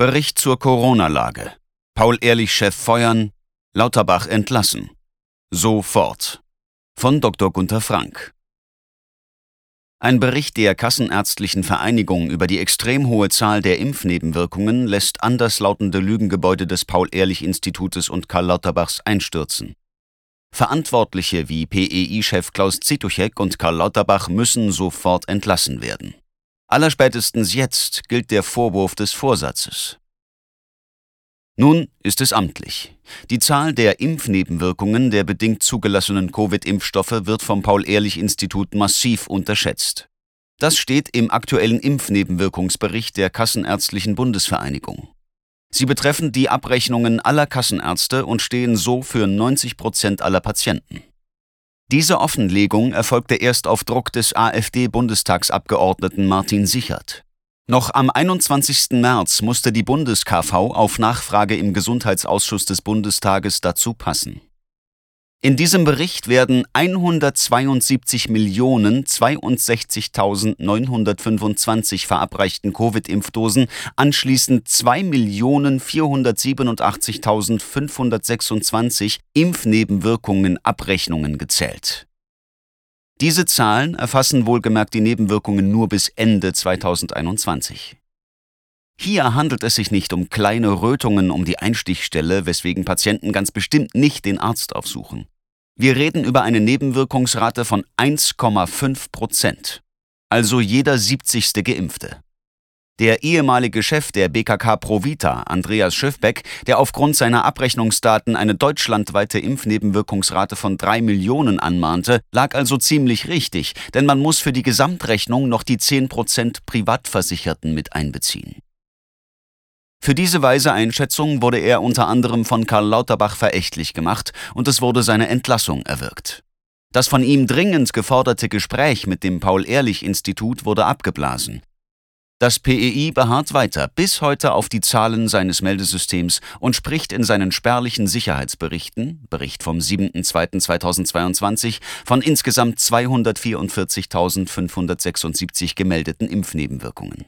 Bericht zur Corona-Lage. Paul-Ehrlich-Chef feuern, Lauterbach entlassen. Sofort. Von Dr. Gunther Frank. Ein Bericht der Kassenärztlichen Vereinigung über die extrem hohe Zahl der Impfnebenwirkungen lässt anderslautende Lügengebäude des Paul-Ehrlich-Institutes und Karl Lauterbachs einstürzen. Verantwortliche wie PEI-Chef Klaus Zituchek und Karl Lauterbach müssen sofort entlassen werden. Allerspätestens jetzt gilt der Vorwurf des Vorsatzes. Nun ist es amtlich. Die Zahl der Impfnebenwirkungen der bedingt zugelassenen Covid-Impfstoffe wird vom Paul-Ehrlich-Institut massiv unterschätzt. Das steht im aktuellen Impfnebenwirkungsbericht der Kassenärztlichen Bundesvereinigung. Sie betreffen die Abrechnungen aller Kassenärzte und stehen so für 90 Prozent aller Patienten. Diese Offenlegung erfolgte erst auf Druck des AfD-Bundestagsabgeordneten Martin Sichert. Noch am 21. März musste die BundesKV auf Nachfrage im Gesundheitsausschuss des Bundestages dazu passen. In diesem Bericht werden 172.062.925 verabreichten Covid-Impfdosen anschließend 2.487.526 Impfnebenwirkungen Abrechnungen gezählt. Diese Zahlen erfassen wohlgemerkt die Nebenwirkungen nur bis Ende 2021. Hier handelt es sich nicht um kleine Rötungen um die Einstichstelle, weswegen Patienten ganz bestimmt nicht den Arzt aufsuchen. Wir reden über eine Nebenwirkungsrate von 1,5 Prozent, also jeder 70. Geimpfte. Der ehemalige Chef der BKK Provita, Andreas Schiffbeck, der aufgrund seiner Abrechnungsdaten eine deutschlandweite Impfnebenwirkungsrate von drei Millionen anmahnte, lag also ziemlich richtig, denn man muss für die Gesamtrechnung noch die 10% Privatversicherten mit einbeziehen. Für diese weise Einschätzung wurde er unter anderem von Karl Lauterbach verächtlich gemacht und es wurde seine Entlassung erwirkt. Das von ihm dringend geforderte Gespräch mit dem Paul-Ehrlich-Institut wurde abgeblasen. Das PEI beharrt weiter bis heute auf die Zahlen seines Meldesystems und spricht in seinen spärlichen Sicherheitsberichten, Bericht vom 7.2.2022, von insgesamt 244.576 gemeldeten Impfnebenwirkungen.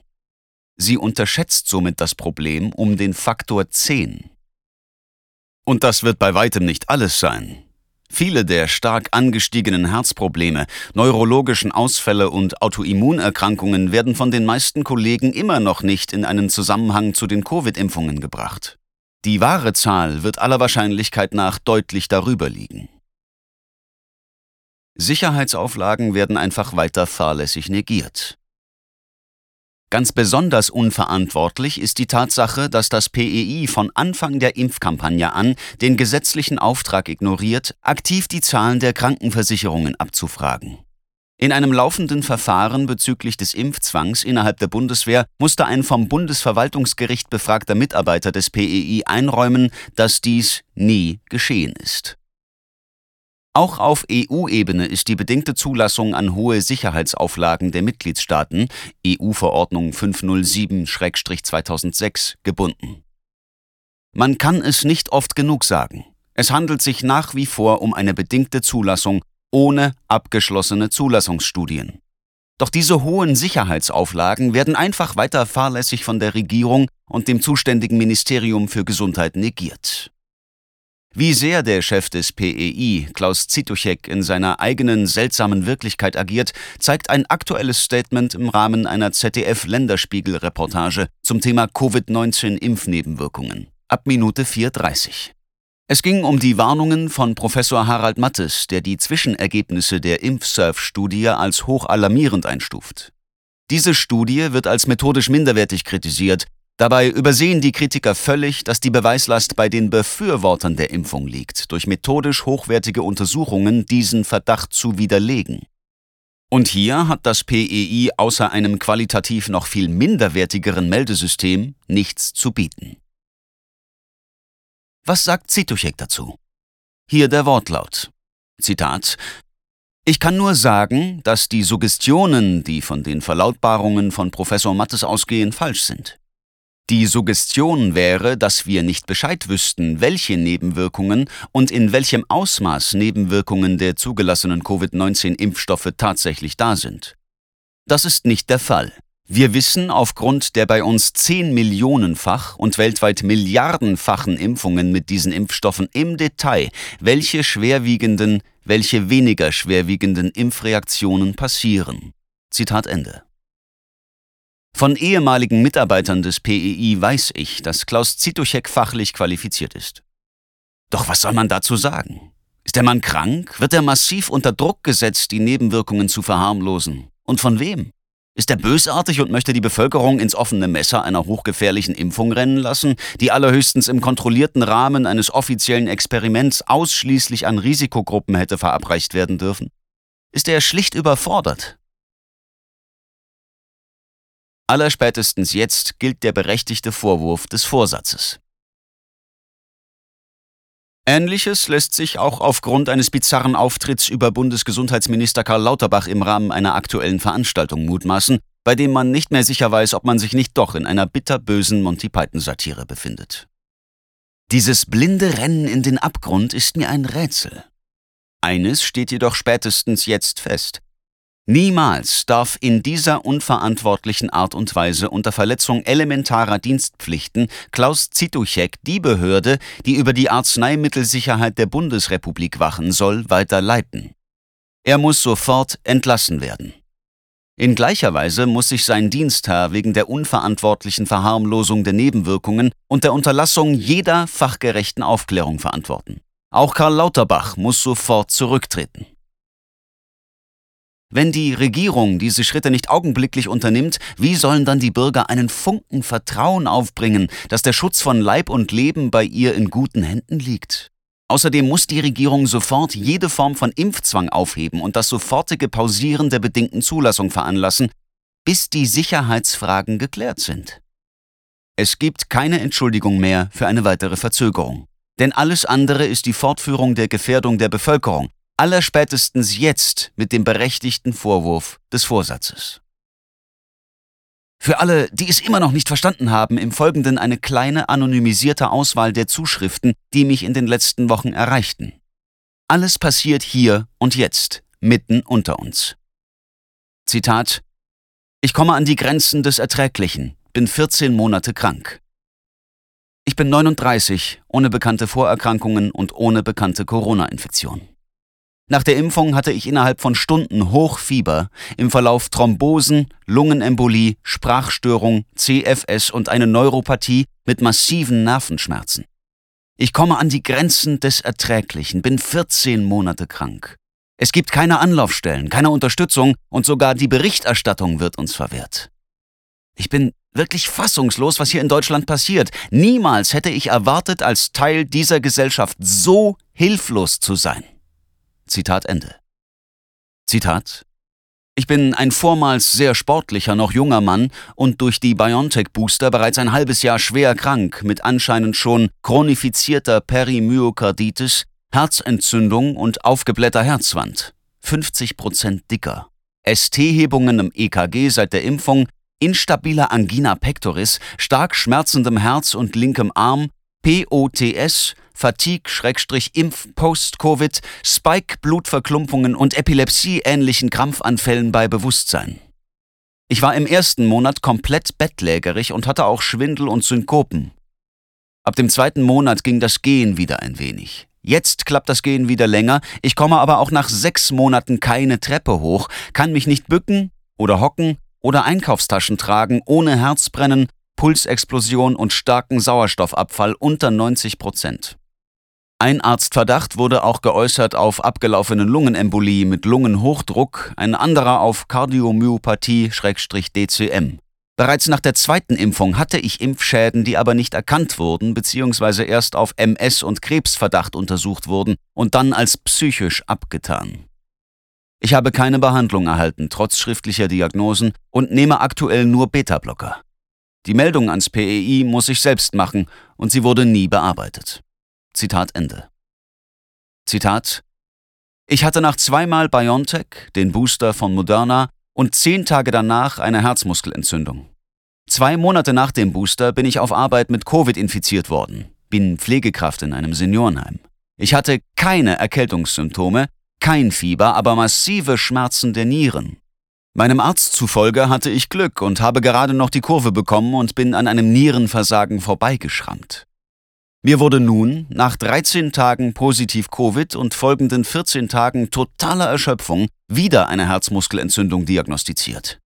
Sie unterschätzt somit das Problem um den Faktor 10. Und das wird bei weitem nicht alles sein. Viele der stark angestiegenen Herzprobleme, neurologischen Ausfälle und Autoimmunerkrankungen werden von den meisten Kollegen immer noch nicht in einen Zusammenhang zu den Covid-Impfungen gebracht. Die wahre Zahl wird aller Wahrscheinlichkeit nach deutlich darüber liegen. Sicherheitsauflagen werden einfach weiter fahrlässig negiert. Ganz besonders unverantwortlich ist die Tatsache, dass das PEI von Anfang der Impfkampagne an den gesetzlichen Auftrag ignoriert, aktiv die Zahlen der Krankenversicherungen abzufragen. In einem laufenden Verfahren bezüglich des Impfzwangs innerhalb der Bundeswehr musste ein vom Bundesverwaltungsgericht befragter Mitarbeiter des PEI einräumen, dass dies nie geschehen ist. Auch auf EU-Ebene ist die bedingte Zulassung an hohe Sicherheitsauflagen der Mitgliedstaaten EU-Verordnung 507-2006 gebunden. Man kann es nicht oft genug sagen. Es handelt sich nach wie vor um eine bedingte Zulassung ohne abgeschlossene Zulassungsstudien. Doch diese hohen Sicherheitsauflagen werden einfach weiter fahrlässig von der Regierung und dem zuständigen Ministerium für Gesundheit negiert. Wie sehr der Chef des PEI, Klaus Zituchek, in seiner eigenen seltsamen Wirklichkeit agiert, zeigt ein aktuelles Statement im Rahmen einer ZDF-Länderspiegel-Reportage zum Thema Covid-19-Impfnebenwirkungen. Ab Minute 4.30. Es ging um die Warnungen von Professor Harald Mattes, der die Zwischenergebnisse der Impfsurf-Studie als hochalarmierend einstuft. Diese Studie wird als methodisch minderwertig kritisiert, Dabei übersehen die Kritiker völlig, dass die Beweislast bei den Befürwortern der Impfung liegt, durch methodisch hochwertige Untersuchungen diesen Verdacht zu widerlegen. Und hier hat das PEI außer einem qualitativ noch viel minderwertigeren Meldesystem nichts zu bieten. Was sagt Zituchek dazu? Hier der Wortlaut. Zitat ich kann nur sagen, dass die Suggestionen, die von den Verlautbarungen von Professor Mattes ausgehen, falsch sind. Die Suggestion wäre, dass wir nicht Bescheid wüssten, welche Nebenwirkungen und in welchem Ausmaß Nebenwirkungen der zugelassenen Covid-19-Impfstoffe tatsächlich da sind. Das ist nicht der Fall. Wir wissen aufgrund der bei uns 10 Millionenfach und weltweit Milliardenfachen Impfungen mit diesen Impfstoffen im Detail, welche schwerwiegenden, welche weniger schwerwiegenden Impfreaktionen passieren. Zitat Ende. Von ehemaligen Mitarbeitern des PEI weiß ich, dass Klaus Zituchek fachlich qualifiziert ist. Doch was soll man dazu sagen? Ist der Mann krank? Wird er massiv unter Druck gesetzt, die Nebenwirkungen zu verharmlosen? Und von wem? Ist er bösartig und möchte die Bevölkerung ins offene Messer einer hochgefährlichen Impfung rennen lassen, die allerhöchstens im kontrollierten Rahmen eines offiziellen Experiments ausschließlich an Risikogruppen hätte verabreicht werden dürfen? Ist er schlicht überfordert? Allerspätestens jetzt gilt der berechtigte Vorwurf des Vorsatzes. Ähnliches lässt sich auch aufgrund eines bizarren Auftritts über Bundesgesundheitsminister Karl Lauterbach im Rahmen einer aktuellen Veranstaltung mutmaßen, bei dem man nicht mehr sicher weiß, ob man sich nicht doch in einer bitterbösen Monty Python-Satire befindet. Dieses blinde Rennen in den Abgrund ist mir ein Rätsel. Eines steht jedoch spätestens jetzt fest. Niemals darf in dieser unverantwortlichen Art und Weise unter Verletzung elementarer Dienstpflichten Klaus Zituchek die Behörde, die über die Arzneimittelsicherheit der Bundesrepublik wachen soll, weiter leiten. Er muss sofort entlassen werden. In gleicher Weise muss sich sein Dienstherr wegen der unverantwortlichen Verharmlosung der Nebenwirkungen und der Unterlassung jeder fachgerechten Aufklärung verantworten. Auch Karl Lauterbach muss sofort zurücktreten. Wenn die Regierung diese Schritte nicht augenblicklich unternimmt, wie sollen dann die Bürger einen Funken Vertrauen aufbringen, dass der Schutz von Leib und Leben bei ihr in guten Händen liegt? Außerdem muss die Regierung sofort jede Form von Impfzwang aufheben und das sofortige Pausieren der bedingten Zulassung veranlassen, bis die Sicherheitsfragen geklärt sind. Es gibt keine Entschuldigung mehr für eine weitere Verzögerung. Denn alles andere ist die Fortführung der Gefährdung der Bevölkerung, allerspätestens jetzt mit dem berechtigten Vorwurf des Vorsatzes. Für alle, die es immer noch nicht verstanden haben, im Folgenden eine kleine anonymisierte Auswahl der Zuschriften, die mich in den letzten Wochen erreichten. Alles passiert hier und jetzt, mitten unter uns. Zitat Ich komme an die Grenzen des Erträglichen, bin 14 Monate krank. Ich bin 39, ohne bekannte Vorerkrankungen und ohne bekannte Corona-Infektion. Nach der Impfung hatte ich innerhalb von Stunden Hochfieber, im Verlauf Thrombosen, Lungenembolie, Sprachstörung, CFS und eine Neuropathie mit massiven Nervenschmerzen. Ich komme an die Grenzen des Erträglichen, bin 14 Monate krank. Es gibt keine Anlaufstellen, keine Unterstützung und sogar die Berichterstattung wird uns verwehrt. Ich bin wirklich fassungslos, was hier in Deutschland passiert. Niemals hätte ich erwartet, als Teil dieser Gesellschaft so hilflos zu sein. Zitat Ende. Zitat ich bin ein vormals sehr sportlicher, noch junger Mann und durch die BioNTech-Booster bereits ein halbes Jahr schwer krank mit anscheinend schon chronifizierter Perimyokarditis, Herzentzündung und aufgeblähter Herzwand. 50 Prozent dicker. ST-Hebungen im EKG seit der Impfung, instabiler Angina pectoris, stark schmerzendem Herz und linkem Arm, POTS, Fatigue-Impf Post-Covid, Spike-Blutverklumpungen und Epilepsie-ähnlichen Krampfanfällen bei Bewusstsein. Ich war im ersten Monat komplett bettlägerig und hatte auch Schwindel und Synkopen. Ab dem zweiten Monat ging das Gehen wieder ein wenig. Jetzt klappt das Gehen wieder länger, ich komme aber auch nach sechs Monaten keine Treppe hoch, kann mich nicht bücken oder hocken oder Einkaufstaschen tragen, ohne Herzbrennen, Pulsexplosion und starken Sauerstoffabfall unter 90 Prozent. Ein Arztverdacht wurde auch geäußert auf abgelaufene Lungenembolie mit Lungenhochdruck, ein anderer auf Kardiomyopathie-DCM. Bereits nach der zweiten Impfung hatte ich Impfschäden, die aber nicht erkannt wurden bzw. erst auf MS- und Krebsverdacht untersucht wurden und dann als psychisch abgetan. Ich habe keine Behandlung erhalten, trotz schriftlicher Diagnosen, und nehme aktuell nur Beta-Blocker. Die Meldung ans PEI muss ich selbst machen und sie wurde nie bearbeitet. Zitat Ende. Zitat Ich hatte nach zweimal BioNTech, den Booster von Moderna, und zehn Tage danach eine Herzmuskelentzündung. Zwei Monate nach dem Booster bin ich auf Arbeit mit Covid infiziert worden, bin Pflegekraft in einem Seniorenheim. Ich hatte keine Erkältungssymptome, kein Fieber, aber massive Schmerzen der Nieren. Meinem Arzt zufolge hatte ich Glück und habe gerade noch die Kurve bekommen und bin an einem Nierenversagen vorbeigeschrammt. Mir wurde nun, nach 13 Tagen positiv Covid und folgenden 14 Tagen totaler Erschöpfung, wieder eine Herzmuskelentzündung diagnostiziert.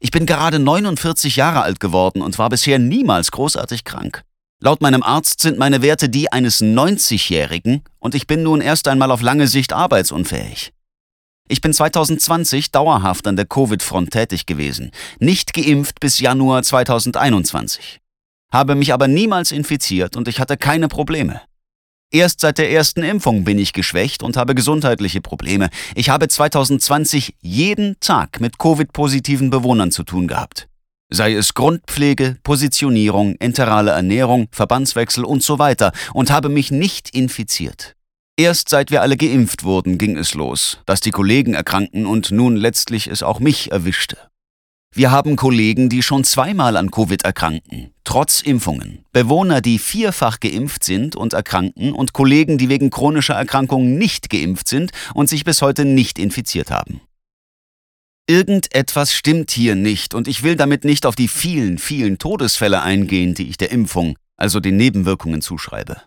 Ich bin gerade 49 Jahre alt geworden und war bisher niemals großartig krank. Laut meinem Arzt sind meine Werte die eines 90-Jährigen und ich bin nun erst einmal auf lange Sicht arbeitsunfähig. Ich bin 2020 dauerhaft an der Covid-Front tätig gewesen, nicht geimpft bis Januar 2021 habe mich aber niemals infiziert und ich hatte keine Probleme. Erst seit der ersten Impfung bin ich geschwächt und habe gesundheitliche Probleme. Ich habe 2020 jeden Tag mit Covid-positiven Bewohnern zu tun gehabt. Sei es Grundpflege, Positionierung, enterale Ernährung, Verbandswechsel und so weiter und habe mich nicht infiziert. Erst seit wir alle geimpft wurden, ging es los, dass die Kollegen erkrankten und nun letztlich es auch mich erwischte. Wir haben Kollegen, die schon zweimal an Covid erkranken, trotz Impfungen. Bewohner, die vierfach geimpft sind und erkranken und Kollegen, die wegen chronischer Erkrankungen nicht geimpft sind und sich bis heute nicht infiziert haben. Irgendetwas stimmt hier nicht und ich will damit nicht auf die vielen, vielen Todesfälle eingehen, die ich der Impfung, also den Nebenwirkungen zuschreibe.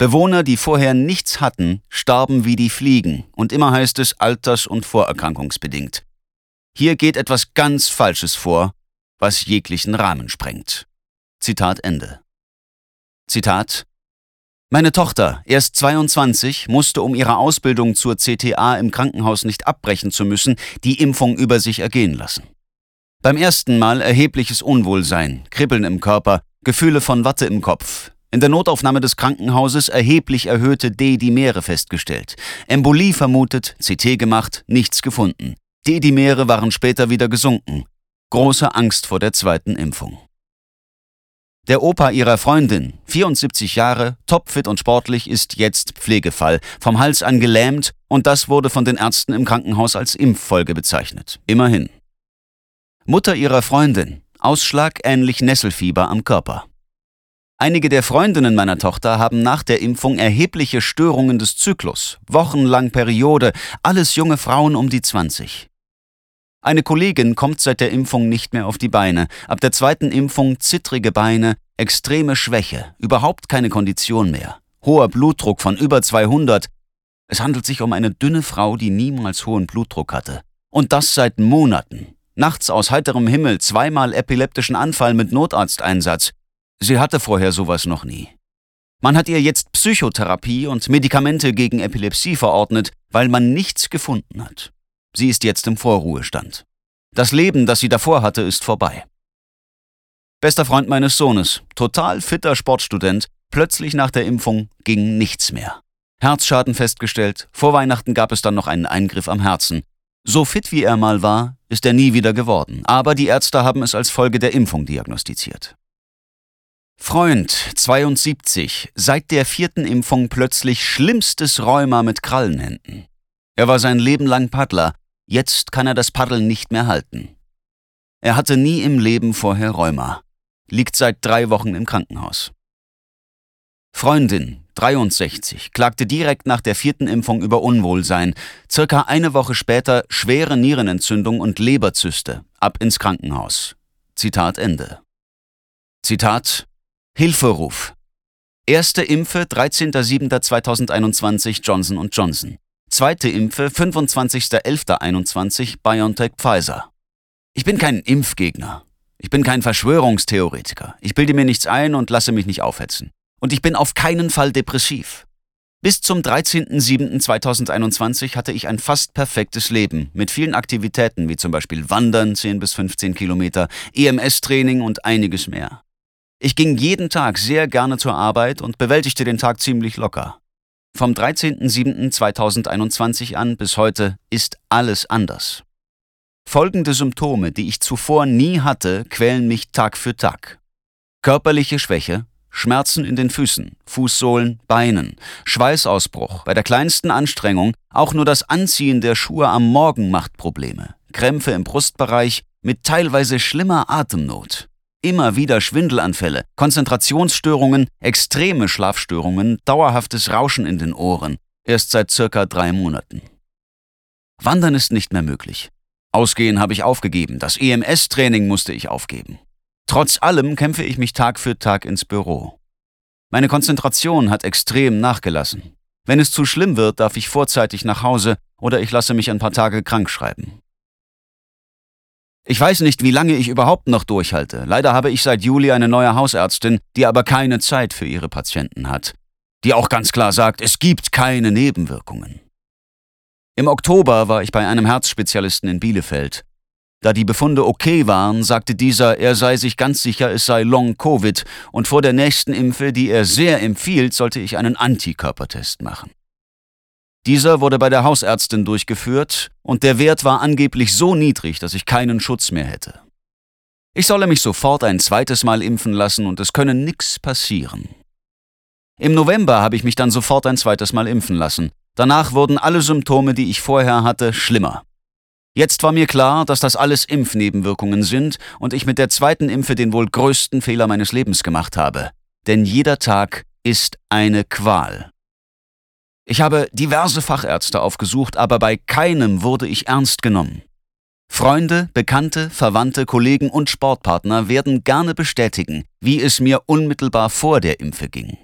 Bewohner, die vorher nichts hatten, starben wie die Fliegen und immer heißt es alters- und vorerkrankungsbedingt. Hier geht etwas ganz Falsches vor, was jeglichen Rahmen sprengt. Zitat Ende. Zitat Meine Tochter, erst 22, musste, um ihre Ausbildung zur CTA im Krankenhaus nicht abbrechen zu müssen, die Impfung über sich ergehen lassen. Beim ersten Mal erhebliches Unwohlsein, Kribbeln im Körper, Gefühle von Watte im Kopf. In der Notaufnahme des Krankenhauses erheblich erhöhte D-Dimere festgestellt. Embolie vermutet, CT gemacht, nichts gefunden. Die Edimere waren später wieder gesunken. Große Angst vor der zweiten Impfung. Der Opa ihrer Freundin, 74 Jahre, topfit und sportlich, ist jetzt Pflegefall, vom Hals an gelähmt und das wurde von den Ärzten im Krankenhaus als Impffolge bezeichnet. Immerhin. Mutter ihrer Freundin, Ausschlag ähnlich Nesselfieber am Körper. Einige der Freundinnen meiner Tochter haben nach der Impfung erhebliche Störungen des Zyklus, wochenlang Periode, alles junge Frauen um die 20. Eine Kollegin kommt seit der Impfung nicht mehr auf die Beine. Ab der zweiten Impfung zittrige Beine, extreme Schwäche, überhaupt keine Kondition mehr. Hoher Blutdruck von über 200. Es handelt sich um eine dünne Frau, die niemals hohen Blutdruck hatte. Und das seit Monaten. Nachts aus heiterem Himmel zweimal epileptischen Anfall mit Notarzteinsatz. Sie hatte vorher sowas noch nie. Man hat ihr jetzt Psychotherapie und Medikamente gegen Epilepsie verordnet, weil man nichts gefunden hat. Sie ist jetzt im Vorruhestand. Das Leben, das sie davor hatte, ist vorbei. Bester Freund meines Sohnes, total fitter Sportstudent, plötzlich nach der Impfung ging nichts mehr. Herzschaden festgestellt, vor Weihnachten gab es dann noch einen Eingriff am Herzen. So fit wie er mal war, ist er nie wieder geworden, aber die Ärzte haben es als Folge der Impfung diagnostiziert. Freund, 72, seit der vierten Impfung plötzlich schlimmstes Rheuma mit Krallenhänden. Er war sein Leben lang Paddler, Jetzt kann er das Paddeln nicht mehr halten. Er hatte nie im Leben vorher Rheuma, liegt seit drei Wochen im Krankenhaus. Freundin, 63, klagte direkt nach der vierten Impfung über Unwohlsein, circa eine Woche später schwere Nierenentzündung und Leberzyste, ab ins Krankenhaus. Zitat Ende. Zitat Hilferuf. Erste Impfe 13.07.2021 Johnson Johnson. Zweite Impfe 25.11.21 BioNTech Pfizer. Ich bin kein Impfgegner. Ich bin kein Verschwörungstheoretiker. Ich bilde mir nichts ein und lasse mich nicht aufhetzen. Und ich bin auf keinen Fall depressiv. Bis zum 13.07.2021 hatte ich ein fast perfektes Leben mit vielen Aktivitäten wie zum Beispiel Wandern 10 bis 15 Kilometer, EMS-Training und einiges mehr. Ich ging jeden Tag sehr gerne zur Arbeit und bewältigte den Tag ziemlich locker. Vom 13.07.2021 an bis heute ist alles anders. Folgende Symptome, die ich zuvor nie hatte, quälen mich Tag für Tag. Körperliche Schwäche, Schmerzen in den Füßen, Fußsohlen, Beinen, Schweißausbruch, bei der kleinsten Anstrengung, auch nur das Anziehen der Schuhe am Morgen macht Probleme, Krämpfe im Brustbereich mit teilweise schlimmer Atemnot, immer wieder Schwindelanfälle, Konzentrationsstörungen, extreme Schlafstörungen, dauerhaftes Rauschen in den Ohren, erst seit circa drei Monaten. Wandern ist nicht mehr möglich. Ausgehen habe ich aufgegeben, das EMS-Training musste ich aufgeben. Trotz allem kämpfe ich mich Tag für Tag ins Büro. Meine Konzentration hat extrem nachgelassen. Wenn es zu schlimm wird, darf ich vorzeitig nach Hause oder ich lasse mich ein paar Tage krank schreiben. Ich weiß nicht, wie lange ich überhaupt noch durchhalte. Leider habe ich seit Juli eine neue Hausärztin, die aber keine Zeit für ihre Patienten hat. Die auch ganz klar sagt, es gibt keine Nebenwirkungen. Im Oktober war ich bei einem Herzspezialisten in Bielefeld. Da die Befunde okay waren, sagte dieser, er sei sich ganz sicher, es sei Long-Covid und vor der nächsten Impfe, die er sehr empfiehlt, sollte ich einen Antikörpertest machen. Dieser wurde bei der Hausärztin durchgeführt und der Wert war angeblich so niedrig, dass ich keinen Schutz mehr hätte. Ich solle mich sofort ein zweites Mal impfen lassen und es könne nichts passieren. Im November habe ich mich dann sofort ein zweites Mal impfen lassen. Danach wurden alle Symptome, die ich vorher hatte, schlimmer. Jetzt war mir klar, dass das alles Impfnebenwirkungen sind und ich mit der zweiten Impfe den wohl größten Fehler meines Lebens gemacht habe. Denn jeder Tag ist eine Qual. Ich habe diverse Fachärzte aufgesucht, aber bei keinem wurde ich ernst genommen. Freunde, Bekannte, Verwandte, Kollegen und Sportpartner werden gerne bestätigen, wie es mir unmittelbar vor der Impfe ging.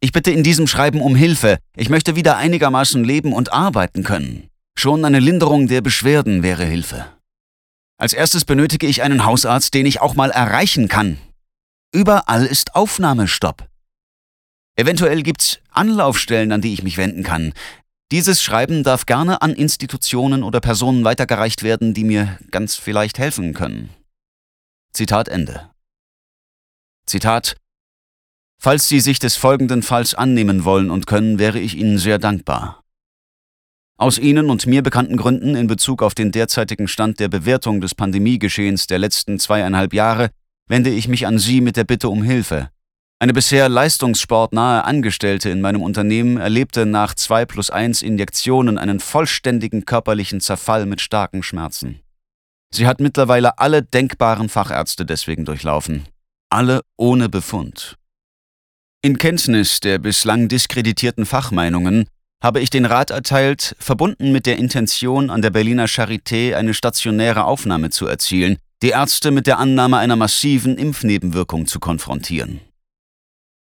Ich bitte in diesem Schreiben um Hilfe. Ich möchte wieder einigermaßen leben und arbeiten können. Schon eine Linderung der Beschwerden wäre Hilfe. Als erstes benötige ich einen Hausarzt, den ich auch mal erreichen kann. Überall ist Aufnahmestopp. Eventuell gibt's Anlaufstellen, an die ich mich wenden kann. Dieses Schreiben darf gerne an Institutionen oder Personen weitergereicht werden, die mir ganz vielleicht helfen können. Zitat Ende. Zitat Falls Sie sich des folgenden Falls annehmen wollen und können, wäre ich Ihnen sehr dankbar. Aus Ihnen und mir bekannten Gründen in Bezug auf den derzeitigen Stand der Bewertung des Pandemiegeschehens der letzten zweieinhalb Jahre wende ich mich an Sie mit der Bitte um Hilfe. Eine bisher leistungssportnahe Angestellte in meinem Unternehmen erlebte nach 2 plus 1 Injektionen einen vollständigen körperlichen Zerfall mit starken Schmerzen. Sie hat mittlerweile alle denkbaren Fachärzte deswegen durchlaufen. Alle ohne Befund. In Kenntnis der bislang diskreditierten Fachmeinungen habe ich den Rat erteilt, verbunden mit der Intention, an der Berliner Charité eine stationäre Aufnahme zu erzielen, die Ärzte mit der Annahme einer massiven Impfnebenwirkung zu konfrontieren.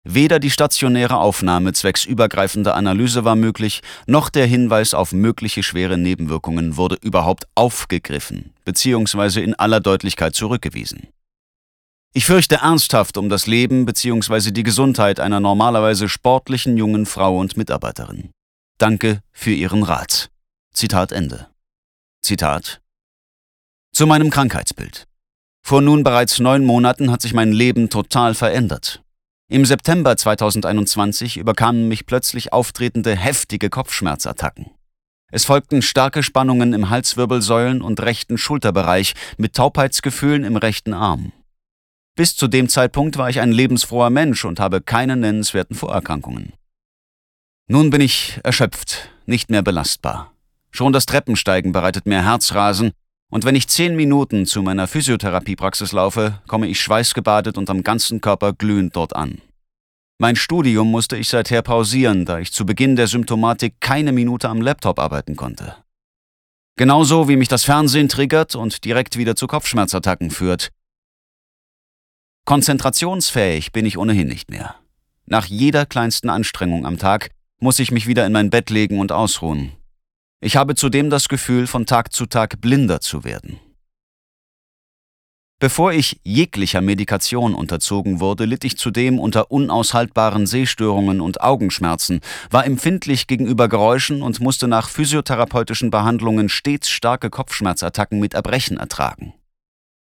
Weder die stationäre Aufnahme zwecks übergreifender Analyse war möglich, noch der Hinweis auf mögliche schwere Nebenwirkungen wurde überhaupt aufgegriffen bzw. in aller Deutlichkeit zurückgewiesen. Ich fürchte ernsthaft um das Leben bzw. die Gesundheit einer normalerweise sportlichen jungen Frau und Mitarbeiterin. Danke für Ihren Rat. Zitat Ende. Zitat Zu meinem Krankheitsbild. Vor nun bereits neun Monaten hat sich mein Leben total verändert. Im September 2021 überkamen mich plötzlich auftretende heftige Kopfschmerzattacken. Es folgten starke Spannungen im Halswirbelsäulen und rechten Schulterbereich mit Taubheitsgefühlen im rechten Arm. Bis zu dem Zeitpunkt war ich ein lebensfroher Mensch und habe keine nennenswerten Vorerkrankungen. Nun bin ich erschöpft, nicht mehr belastbar. Schon das Treppensteigen bereitet mir Herzrasen, und wenn ich zehn Minuten zu meiner Physiotherapiepraxis laufe, komme ich schweißgebadet und am ganzen Körper glühend dort an. Mein Studium musste ich seither pausieren, da ich zu Beginn der Symptomatik keine Minute am Laptop arbeiten konnte. Genauso wie mich das Fernsehen triggert und direkt wieder zu Kopfschmerzattacken führt, Konzentrationsfähig bin ich ohnehin nicht mehr. Nach jeder kleinsten Anstrengung am Tag muss ich mich wieder in mein Bett legen und ausruhen. Ich habe zudem das Gefühl, von Tag zu Tag blinder zu werden. Bevor ich jeglicher Medikation unterzogen wurde, litt ich zudem unter unaushaltbaren Sehstörungen und Augenschmerzen, war empfindlich gegenüber Geräuschen und musste nach physiotherapeutischen Behandlungen stets starke Kopfschmerzattacken mit Erbrechen ertragen.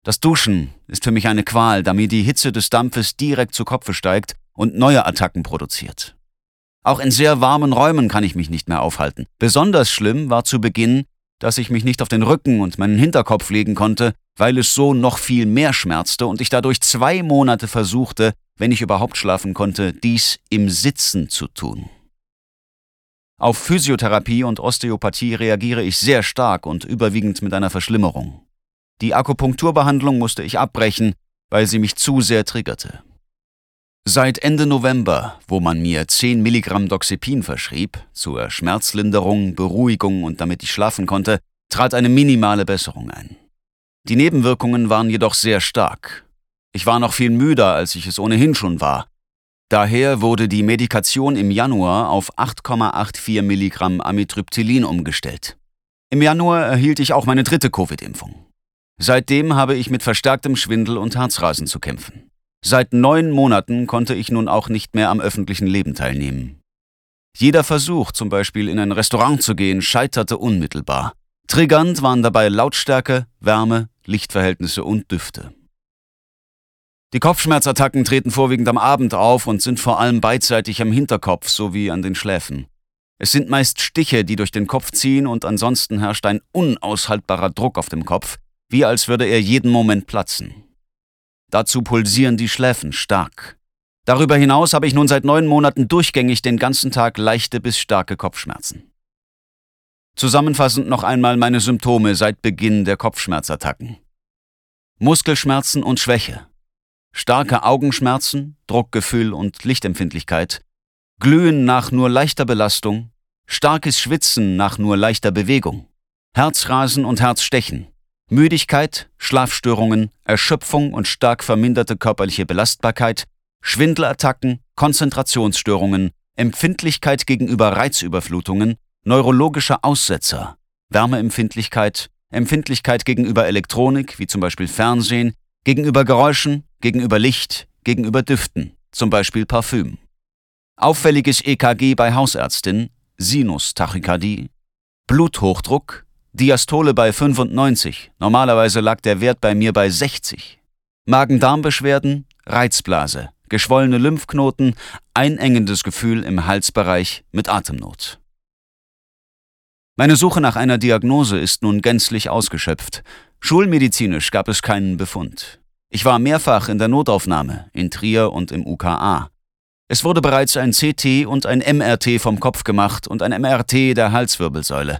Das Duschen ist für mich eine Qual, da mir die Hitze des Dampfes direkt zu Kopfe steigt und neue Attacken produziert. Auch in sehr warmen Räumen kann ich mich nicht mehr aufhalten. Besonders schlimm war zu Beginn, dass ich mich nicht auf den Rücken und meinen Hinterkopf legen konnte, weil es so noch viel mehr schmerzte und ich dadurch zwei Monate versuchte, wenn ich überhaupt schlafen konnte, dies im Sitzen zu tun. Auf Physiotherapie und Osteopathie reagiere ich sehr stark und überwiegend mit einer Verschlimmerung. Die Akupunkturbehandlung musste ich abbrechen, weil sie mich zu sehr triggerte. Seit Ende November, wo man mir 10 Milligramm Doxepin verschrieb, zur Schmerzlinderung, Beruhigung und damit ich schlafen konnte, trat eine minimale Besserung ein. Die Nebenwirkungen waren jedoch sehr stark. Ich war noch viel müder, als ich es ohnehin schon war. Daher wurde die Medikation im Januar auf 8,84 Milligramm Amitriptylin umgestellt. Im Januar erhielt ich auch meine dritte Covid-Impfung. Seitdem habe ich mit verstärktem Schwindel und Herzrasen zu kämpfen. Seit neun Monaten konnte ich nun auch nicht mehr am öffentlichen Leben teilnehmen. Jeder Versuch, zum Beispiel in ein Restaurant zu gehen, scheiterte unmittelbar. Triggernd waren dabei Lautstärke, Wärme, Lichtverhältnisse und Düfte. Die Kopfschmerzattacken treten vorwiegend am Abend auf und sind vor allem beidseitig am Hinterkopf sowie an den Schläfen. Es sind meist Stiche, die durch den Kopf ziehen und ansonsten herrscht ein unaushaltbarer Druck auf dem Kopf, wie als würde er jeden Moment platzen. Dazu pulsieren die Schläfen stark. Darüber hinaus habe ich nun seit neun Monaten durchgängig den ganzen Tag leichte bis starke Kopfschmerzen. Zusammenfassend noch einmal meine Symptome seit Beginn der Kopfschmerzattacken. Muskelschmerzen und Schwäche, starke Augenschmerzen, Druckgefühl und Lichtempfindlichkeit, Glühen nach nur leichter Belastung, starkes Schwitzen nach nur leichter Bewegung, Herzrasen und Herzstechen, Müdigkeit, Schlafstörungen, Erschöpfung und stark verminderte körperliche Belastbarkeit, Schwindelattacken, Konzentrationsstörungen, Empfindlichkeit gegenüber Reizüberflutungen, neurologische Aussetzer, Wärmeempfindlichkeit, Empfindlichkeit gegenüber Elektronik, wie zum Beispiel Fernsehen, gegenüber Geräuschen, gegenüber Licht, gegenüber Düften, zum Beispiel Parfüm. Auffälliges EKG bei Hausärztin, Sinustachykardie, Bluthochdruck, Diastole bei 95, normalerweise lag der Wert bei mir bei 60. Magen-Darm-Beschwerden, Reizblase, geschwollene Lymphknoten, einengendes Gefühl im Halsbereich mit Atemnot. Meine Suche nach einer Diagnose ist nun gänzlich ausgeschöpft. Schulmedizinisch gab es keinen Befund. Ich war mehrfach in der Notaufnahme, in Trier und im UKA. Es wurde bereits ein CT und ein MRT vom Kopf gemacht und ein MRT der Halswirbelsäule.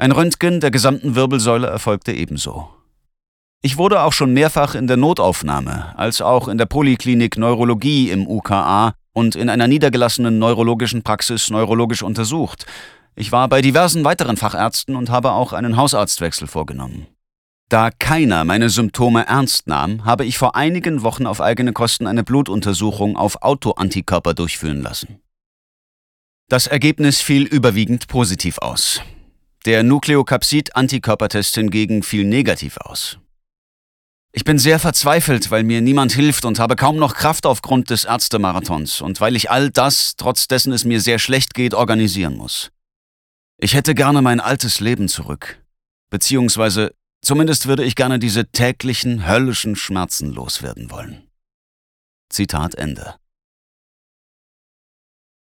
Ein Röntgen der gesamten Wirbelsäule erfolgte ebenso. Ich wurde auch schon mehrfach in der Notaufnahme, als auch in der Poliklinik Neurologie im UKA und in einer niedergelassenen neurologischen Praxis neurologisch untersucht. Ich war bei diversen weiteren Fachärzten und habe auch einen Hausarztwechsel vorgenommen. Da keiner meine Symptome ernst nahm, habe ich vor einigen Wochen auf eigene Kosten eine Blutuntersuchung auf Autoantikörper durchführen lassen. Das Ergebnis fiel überwiegend positiv aus. Der Nukleokapsid-Antikörpertest hingegen fiel negativ aus. Ich bin sehr verzweifelt, weil mir niemand hilft und habe kaum noch Kraft aufgrund des Ärztemarathons und weil ich all das, trotz dessen es mir sehr schlecht geht, organisieren muss. Ich hätte gerne mein altes Leben zurück. Beziehungsweise zumindest würde ich gerne diese täglichen höllischen Schmerzen loswerden wollen. Zitat Ende.